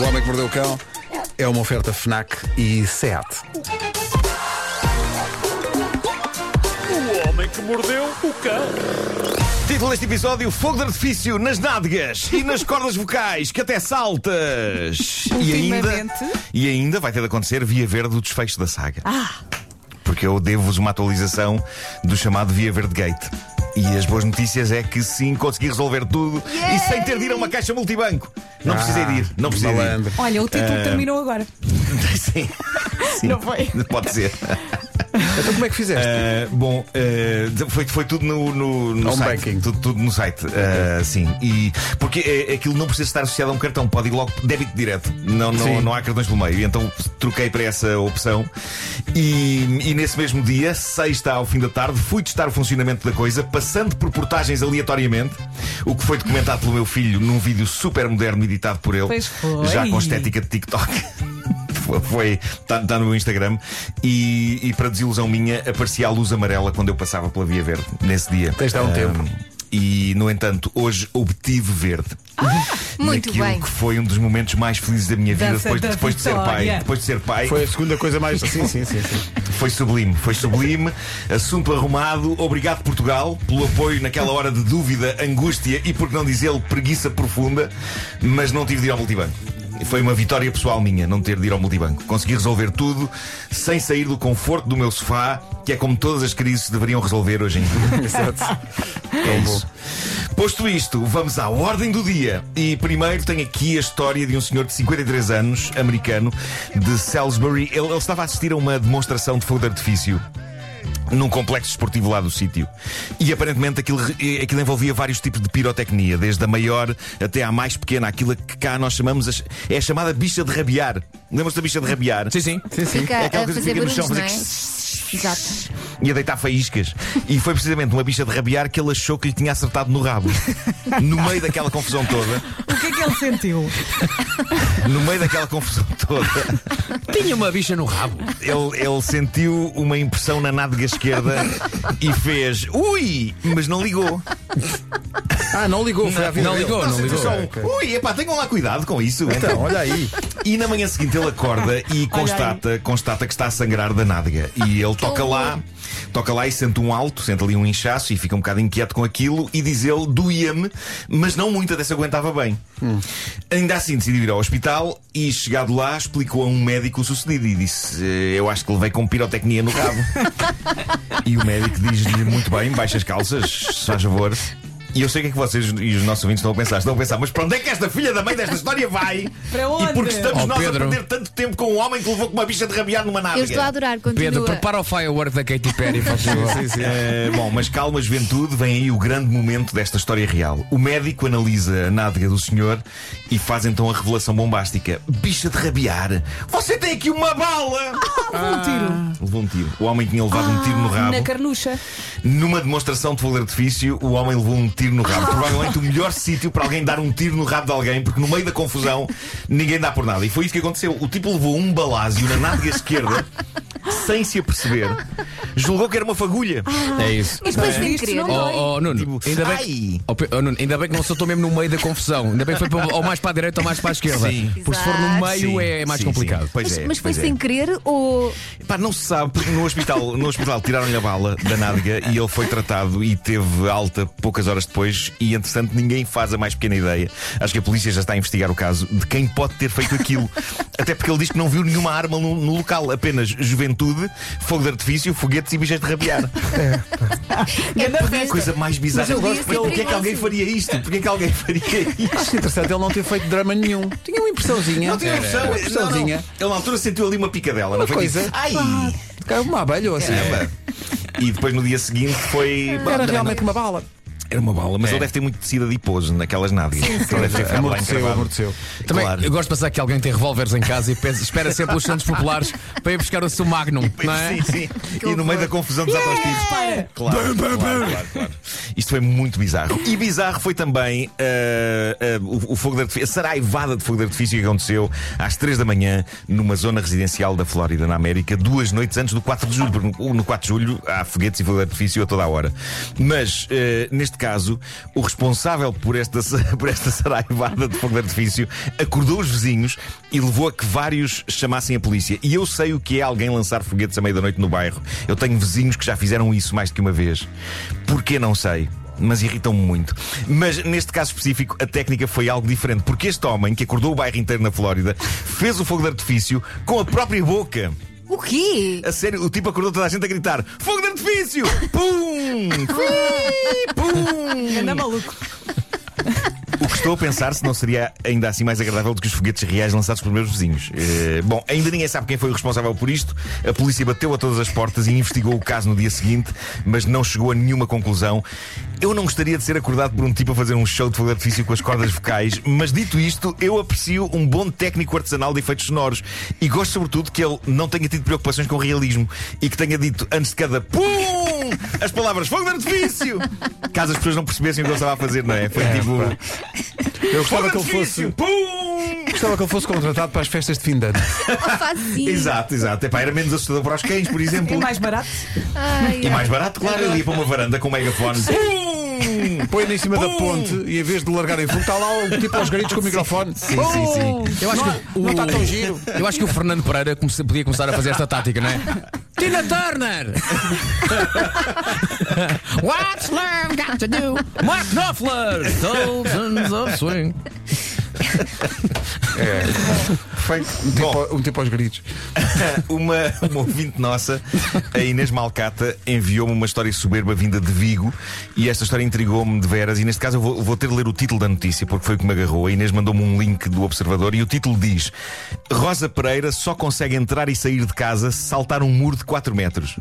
O Homem que Mordeu o Cão é uma oferta FNAC e SEAT. O homem que mordeu o cão. Título deste episódio: Fogo de artifício nas nádegas e nas cordas vocais, que até saltas. E ainda, e ainda vai ter de acontecer via verde o desfecho da saga. Porque eu devo-vos uma atualização do chamado Via Verde Gate. E as boas notícias é que sim, consegui resolver tudo e sem ter de ir a uma caixa multibanco. Não precisei de ir, não precisei de ir. Olha, o título Ah. terminou agora. Sim. Sim. Não foi? Pode ser. Então como é que fizeste? Uh, bom, uh, foi, foi tudo no, no, no site. banking. Tudo, tudo no site. Uh, sim. E porque aquilo não precisa estar associado a um cartão, pode ir logo débito direto. Não, Sim. não, não há cartões pelo meio. E então troquei para essa opção. E, e nesse mesmo dia, sexta ao fim da tarde, fui testar o funcionamento da coisa, passando por portagens aleatoriamente, o que foi documentado pelo meu filho num vídeo super moderno editado por ele, Pois foi. já com estética de TikTok. Foi, está tá no meu Instagram e, e para desilusão minha aparecia a luz amarela quando eu passava pela Via Verde nesse dia. Tens de dar um Ahm, tempo. E, no entanto, hoje obtive verde. muito Naquilo bem. que foi um dos momentos mais felizes da minha vida Dança depois, da depois de ser pai. Depois de ser pai, Foi a segunda coisa mais. Sim, sim, sim. sim. foi sublime, foi sublime. Assunto arrumado. Obrigado, Portugal, pelo apoio naquela hora de dúvida, angústia e, por que não dizê-lo, preguiça profunda. Mas não tive de ir ao multibanco. Foi uma vitória pessoal minha não ter de ir ao multibanco. Consegui resolver tudo sem sair do conforto do meu sofá, que é como todas as crises deveriam resolver hoje em dia. Exato. É isso. Posto isto, vamos à ordem do dia. E primeiro tenho aqui a história de um senhor de 53 anos, americano, de Salisbury. Ele, ele estava a assistir a uma demonstração de fogo de artifício. Num complexo esportivo lá do sítio. E aparentemente aquilo, eh, aquilo envolvia vários tipos de pirotecnia, desde a maior até à mais pequena, aquilo que cá nós chamamos. as- é a chamada bicha de rabiar. Lembram-se da bicha de rabiar? Sim, sim. Sim, sim. Fica É aquela coisa que fica no chão, é? fazer Exato. E a deitar faíscas. E foi precisamente uma bicha de rabiar que ele achou que lhe tinha acertado no rabo. No meio daquela confusão toda, O que é que ele sentiu? no meio daquela confusão toda, Tinha uma bicha no rabo. ele, ele sentiu uma impressão na nádega esquerda e fez ui, mas não ligou. Ah, não ligou, foi à vida Não dele. ligou, não Sentiu ligou. só um, ui, epá, tenham lá cuidado com isso. Então, olha aí. E na manhã seguinte ele acorda e constata, constata que está a sangrar da nádega. E ele toca lá, toca lá e sente um alto, sente ali um inchaço e fica um bocado inquieto com aquilo e diz ele, doía-me, mas não muito, até se aguentava bem. Ainda assim decidiu ir ao hospital e chegado lá explicou a um médico o sucedido e disse, "Eh, eu acho que levei com pirotecnia no rabo. e o médico diz-lhe, muito bem, baixa as calças, se faz favor. E eu sei o que é que vocês e os nossos ouvintes estão a pensar. Estão a pensar, mas para onde é que esta filha da mãe desta história vai? Para onde? E porque estamos Oh, nós Pedro. a perder tanto tempo com um homem que levou com uma bicha de rabiar numa nádega. Eu estou a adorar, continua. Pedro, prepara o firework da Katy Perry, faz favor. Sim, sim. Eh, bom, mas calma, juventude, vem aí o grande momento desta história real. O médico analisa a nádega do senhor e faz então a revelação bombástica: Bicha de rabiar, você tem aqui uma bala! Levou um tiro. Levou um tiro. O homem tinha levado um tiro no rabo. Na carnucha. Numa demonstração de fogo de artifício, o homem levou um tiro no rabo. Provavelmente o melhor sítio para alguém dar um tiro no rabo de alguém, porque no meio da confusão ninguém dá por nada. E foi isso que aconteceu. O tipo levou um balásio na nádega esquerda, sem se aperceber, julgou que era uma fagulha. É isso. Mas depois sem querer. Oh, oh, Nuno, Tipo, ainda bem, ai. que, oh, Pe- oh, Nuno, ainda bem que não soltou mesmo no meio da confusão. Ainda bem que foi para- ou mais para a direita ou mais para a esquerda. Sim. Porque se for no Exato. meio Sim, é mais sim, complicado. sim. Pois Mas, é, mas foi pois é. sem querer ou. Pá, não se sabe, porque no hospital, no hospital tiraram-lhe a bala da nádega e ele foi tratado e teve alta poucas horas depois. E entretanto, ninguém faz a mais pequena ideia. Acho que a polícia já está a investigar o caso de quem pode ter feito aquilo. Até porque ele diz que não viu nenhuma arma no, no local, apenas juventude, fogo de artifício, foguetes e bichas de rabiar. Ganda festa. Coisa mais bizarra. Mas eu gosto porquê é que alguém faria isto? Porquê é que alguém faria isto? Acho interessante ele não ter feito drama nenhum. Tinha uma impressãozinha. Não tinha noção. Uma Não, não. impressãozinha. Ele na altura sentiu ali uma picadela. não Uma foi coisa. Ai! Caiu uma abelha ou assim. Caramba. E depois no dia seguinte foi. Era realmente uma bala. Era uma bala, mas ele deve ter muito tecido adiposo naquelas nádegas. Ele deve ter ficado Amorteceu, amorteceu. Também, Claro. eu gosto de pensar que alguém tem revólveres em casa e pensa- espera sempre os Santos Populares para ir buscar o seu Magnum, não é? Sim, sim. E no meio da confusão dos yeah! Claro, claro, claro, claro. Isto foi muito bizarro. E bizarro foi também ah, ah, o, o fogo de artifício, a saraivada de fogo de artifício que aconteceu às 3 da manhã numa zona residencial da Flórida, na América, duas noites antes do 4 de julho. Porque no no 4 de julho há foguetes e fogo de artifício a toda a hora. Mas, ah, neste caso, o responsável por esta, por esta saraivada de fogo de artifício acordou os vizinhos e levou a que vários chamassem a polícia. E eu sei o que é alguém lançar foguetes à meia da noite no bairro. Eu tenho vizinhos que já fizeram isso mais do que uma vez. Porquê não sei? mas irritam-me muito. Mas neste caso específico, a técnica foi algo diferente, porque este homem, que acordou o bairro inteiro na Flórida, fez o fogo de artifício com a própria boca. O quê? A sério, o tipo acordou toda a gente a gritar: Fogo de artifício! Pum! Fui! Pum! Anda maluco. O que estou a pensar se não seria ainda assim mais agradável do que os foguetes reais lançados pelos meus vizinhos. Eh, bom, ainda ninguém sabe quem foi o responsável por isto. A polícia bateu a todas as portas e investigou o caso no dia seguinte, mas não chegou a nenhuma conclusão. Eu não gostaria de ser acordado por um tipo a fazer um show de fogo de artifício com as cordas vocais, mas dito isto, eu aprecio um bom técnico artesanal de efeitos sonoros e gosto sobretudo que ele não tenha tido preocupações com o realismo e que tenha dito antes de cada PUM! as palavras fogo de artifício! Caso as pessoas não percebessem o que ele estava a fazer, não é? Foi tipo. Eu gostava que ele fosse. Pum! Gostava que ele fosse contratado para as festas de fim de ano. Sim. Exato, exato. Epá, era menos assustador para os cães, por exemplo. É mais barato. Ai, E mais barato, claro, ele ia para uma varanda com um megafone. Pum! Põe-no em cima da ponte e em vez de largar em fundo, está lá o tipo aos gritos com o microfone. Sim, sim, sim. Eu acho, que o, não está tão giro. eu acho que o Fernando Pereira comece- podia começar a fazer esta tática, não é? Tina Turner! What's love got to do? Mark Knopfler! Thousands of swing. Feito. Um Bom, tipo, um tipo aos gritos. uma, uma ouvinte nossa, a Inês Malcata, enviou-me uma história soberba vinda de Vigo e esta história intrigou-me de veras. E neste caso eu vou, vou ter de ler o título da notícia porque foi o que me agarrou. A Inês mandou-me um link do Observador e o título diz: Rosa Pereira só consegue entrar e sair de casa se saltar um muro de 4 metros.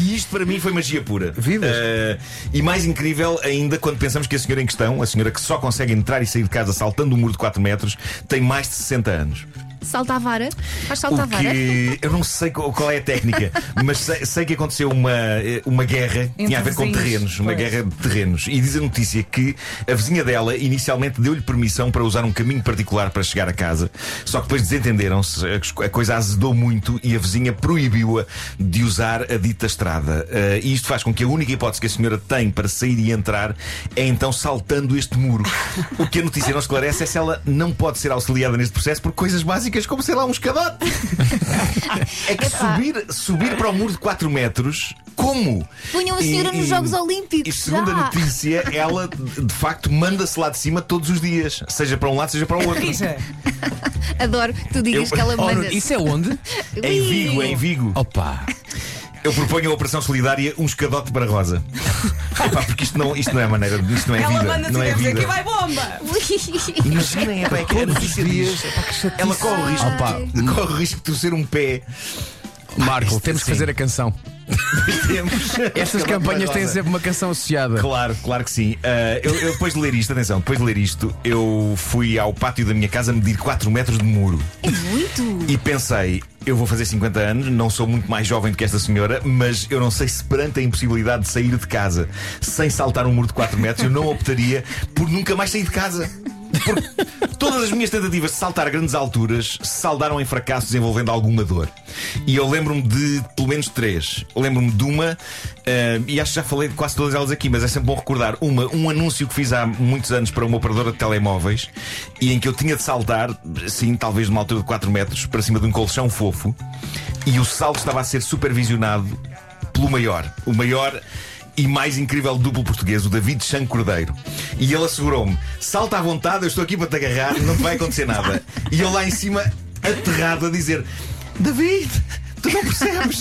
E isto para mim foi magia pura. Vidas. Eh, e mais incrível ainda quando pensamos que a senhora em questão, a senhora que só consegue entrar e sair de casa saltando um muro de 4 metros, tem mais de 60 anos. Salta a vara. Faz salta a O vara. que eu não sei qual, é a técnica, mas sei, sei que aconteceu uma, eh, uma guerra, tinha a ver com terrenos, uma pois. guerra de terrenos. E diz a notícia que a vizinha dela inicialmente deu-lhe permissão para usar um caminho particular para chegar a casa, só que depois desentenderam-se, a- coisa azedou muito e a vizinha proibiu-a de usar a dita estrada. Eh, e isto faz com que a única hipótese que a senhora tem para sair e entrar é então saltando este muro. O que a notícia não esclarece é se ela não pode ser auxiliada neste processo por coisas básicas como, sei lá, um escadote. É que subir, subir para o muro de 4 metros, como? Punham a senhora nos Jogos Olímpicos, E segundo a já. notícia, ela de facto manda-se lá de cima todos os dias, seja para um lado, seja para o outro. Adoro que tu digas Eu- que ela Oh, manda. Isso é onde? Em Vigo, em Vigo. Opa! Eu proponho a Operação Solidária um escadote para Rosa. Epá, porque isto não, isto não é maneira, isto não é Ela vida. manda não é vida. que vai bomba. Imaginem, é bem que a notícia diz. Ela corre o risco, corre o risco de torcer um pé. Marco, temos que fazer a canção. Estas Escadote campanhas têm sempre uma canção associada. Claro, claro que sim. Ah, eu, eu depois de ler isto, atenção, depois de ler isto, eu fui ao pátio da minha casa medir 4 metros de muro. É muito. E pensei, eu vou fazer 50 anos, não sou muito mais jovem do que esta senhora, mas eu não sei se perante a impossibilidade de sair de casa sem saltar um muro de 4 metros, eu não optaria por nunca mais sair de casa. Porque todas as minhas tentativas de saltar grandes alturas se saldaram em fracassos envolvendo alguma dor. E eu lembro-me de pelo menos três. Lembro-me de uma, eh, e acho que já falei de quase todas elas aqui, mas é sempre bom recordar. Uma, um anúncio que fiz há muitos anos para uma operadora de telemóveis e em que eu tinha de saltar, sim, talvez numa altura de 4 metros, para cima de um colchão fofo, e o salto estava a ser supervisionado pelo maior. O maior e mais incrível duplo português, o David Chan Cordeiro. E ele assegurou-me: salta à vontade, eu estou aqui para te agarrar, não te vai acontecer nada. E eu lá em cima, aterrado, a dizer: David, tu não percebes?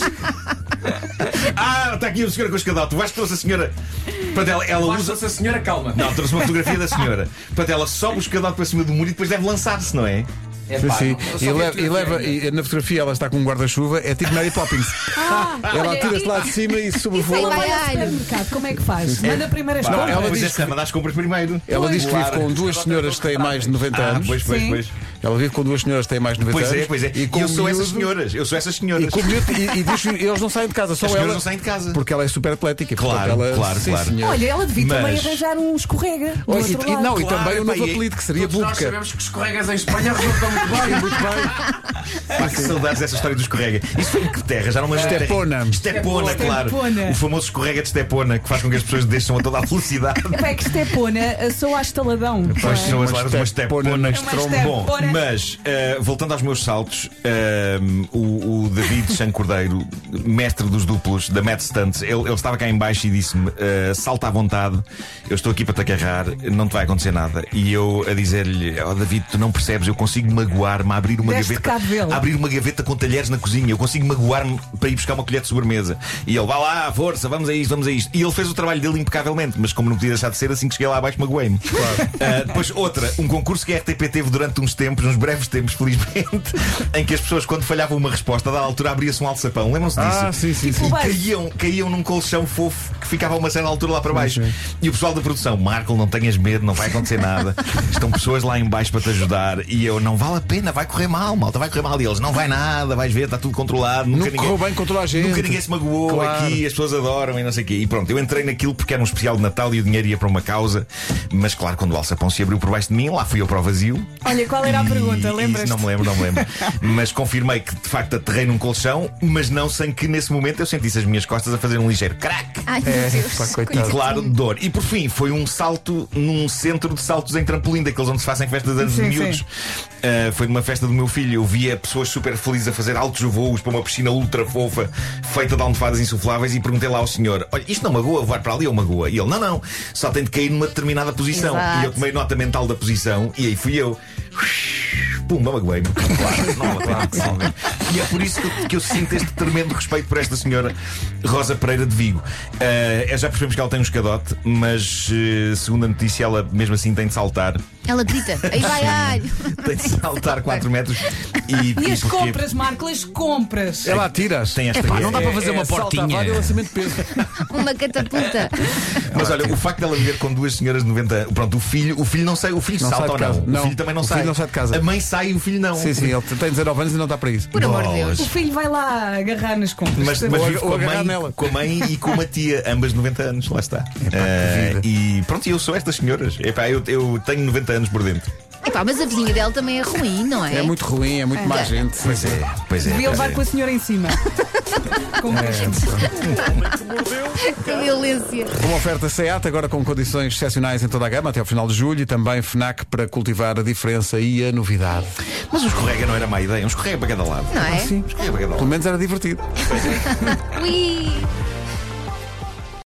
ah, está aqui a senhora com o escadote. Tu vais que trouxe a senhora. Portanto, ela, ela usa. a senhora calma. Não, trouxe uma fotografia da senhora. Portanto, ela sobe o escadote para cima do muro e depois deve lançar-se, não é? Sim, sim. E leva, e leva- e na fotografia ela está com um guarda-chuva, é tipo Mary Poppins. ela atira-se lá de cima e sobrevoa. vai Vai ao supermercado, como é que faz? Manda primeiro as Não, compras. ela diz diz que manda as compras primeiro. Ela diz que vive com duas senhoras que têm mais de 90 Ah, anos. pois, pois, Sim. pois. Ela vive com duas senhoras que têm mais de 90 Pois anos. é, pois é. E, E com eu sou essas senhoras. Eu sou essas E, senhoras. com o miúdo- e- e diz- eles não saem de casa, só As ela. não saem de casa. Porque ela é super atlética. Claro, ela, claro, sim, claro. senhor. Olha, ela devia também Mas- arranjar um escorrega. e- outro e, lado. não, e Claro, também o novo e- apelido que seria Todos nós sabemos que escorregas em Espanha resultam muito bem. Muito bem. Pá, que saudades dessa história do escorrega. Isso foi em que terra? Já não me. Estepona. Estepona, claro. O famoso escorrega de Estepona que faz com que as pessoas deixam a toda a velocidade. É que estepona, sou a estaladão. Pois é? as Uma laras, uma estepona. Bom. Mas eh, voltando aos meus saltos, eh, o, o David Chan Cordeiro, mestre dos duplos da Mad Stunts, ele, ele estava cá em baixo e disse-me: eh, salta à vontade, eu estou aqui para te agarrar, não te vai acontecer nada. E eu a dizer-lhe: Oh David, tu não percebes, eu consigo magoar-me a abrir uma Deste gaveta. a abrir uma gaveta com talheres na cozinha, eu consigo magoar-me para ir buscar uma colher de sobremesa. E ele, vá lá, força, vamos a isto, vamos a isto. E ele fez o trabalho dele impecavelmente, mas como não podia deixar de ser, assim que cheguei lá abaixo, magoei-me. Ah, depois, outra, um concurso que a RTP teve durante uns tempos, uns breves tempos, felizmente, em que as pessoas, quando falhavam uma resposta, a dada altura abria-se um alçapão. Lembram-se disso? Ah, sim, sim, sim. E caíam, caíam num colchão fofo que ficava a uma certa altura lá para baixo. Sim. E o pessoal da produção, Marco, não tenhas medo, não vai acontecer nada. Estão pessoas lá em baixo para te ajudar. E eu, não vale a pena, vai correr mal, malta, vai correr mal. E eles, não vai nada, vais ver, está tudo controlado. Nunca Nunca correu bem com toda a gente. Nunca ninguém se magoou Claro. aqui, as pessoas adoram e não sei o quê. E pronto, eu entrei naquilo porque era um especial de Natal e o dinheiro ia para uma causa. Mas claro, quando o alçapão se abriu por baixo de mim, lá fui eu para o vazio. Olha, qual era a pergunta? Lembras-te? Não me lembro, não me lembro. mas confirmei que de facto aterrei num colchão, mas não sem que nesse momento eu sentisse as minhas costas a fazer um ligeiro crack. Ai, meu É, Deus. pá, coitado. Claro, de dor. E por fim, foi um salto num centro de saltos em trampolim, daqueles onde se fazem festas de anos de Sim, miúdos. sim. Uh, foi numa festa do meu filho. Eu via pessoas super felizes a fazer altos voos para uma piscina ultra fofa, feita de almofadas insufláveis, e perguntei lá ao senhor: Olha, isto não magoa voar para ali ou magoa? E ele: Não, não, só tem de cair numa determinada posição. Exato. E eu tomei nota mental da posição, e aí fui eu. Pumba, magoei-me. Claro, não, claro, claro. E é por isso que eu, que eu sinto este tremendo respeito por esta senhora Rosa Pereira de Vigo. Eh, já percebemos que ela tem um escadote, mas eh, segundo a notícia, ela mesmo assim tem de saltar. Ela grita, aí vai, ai. Tem de saltar 4 metros. E, E as porquê? compras, Marco, as compras. Ela atiras. Tem esta Epá, não dá é- para fazer É uma salta portinha. a e lançamento de peso. Uma catapulta. Mas olha, o facto dela viver com duas senhoras de 90 anos, pronto, o filho, o filho não sai, o filho Não salta ou não? casa. O Não, filho também não o sai. filho não sai de casa. A mãe sai e o filho não. Sim, sim, ele tem 19 anos e não está para isso. Por amor de. Deus. O filho vai lá agarrar nas compras. Mas, mas Ou vive ag- com ou a, agarrar mãe, nela. com a mãe e com uma tia, ambas de 90 anos, lá está. Ah, vida. e pronto, e eu sou estas senhoras. Epá, eu, eu tenho 90 anos por dentro. Epá, mas a vizinha dela também é ruim, não é? É muito ruim, é muito má É. gente. Pois é, pois é. Devia pois levar é. com a senhora em cima. Com que violência. Uma oferta SEAT, agora com condições excepcionais em toda a gama, até ao final de julho, e também FNAC para cultivar a diferença e a novidade. Mas o escorrega não era má ideia, um escorrega para cada lado. Não é? Um escorrega para cada Pelo lado. menos era divertido. Ui.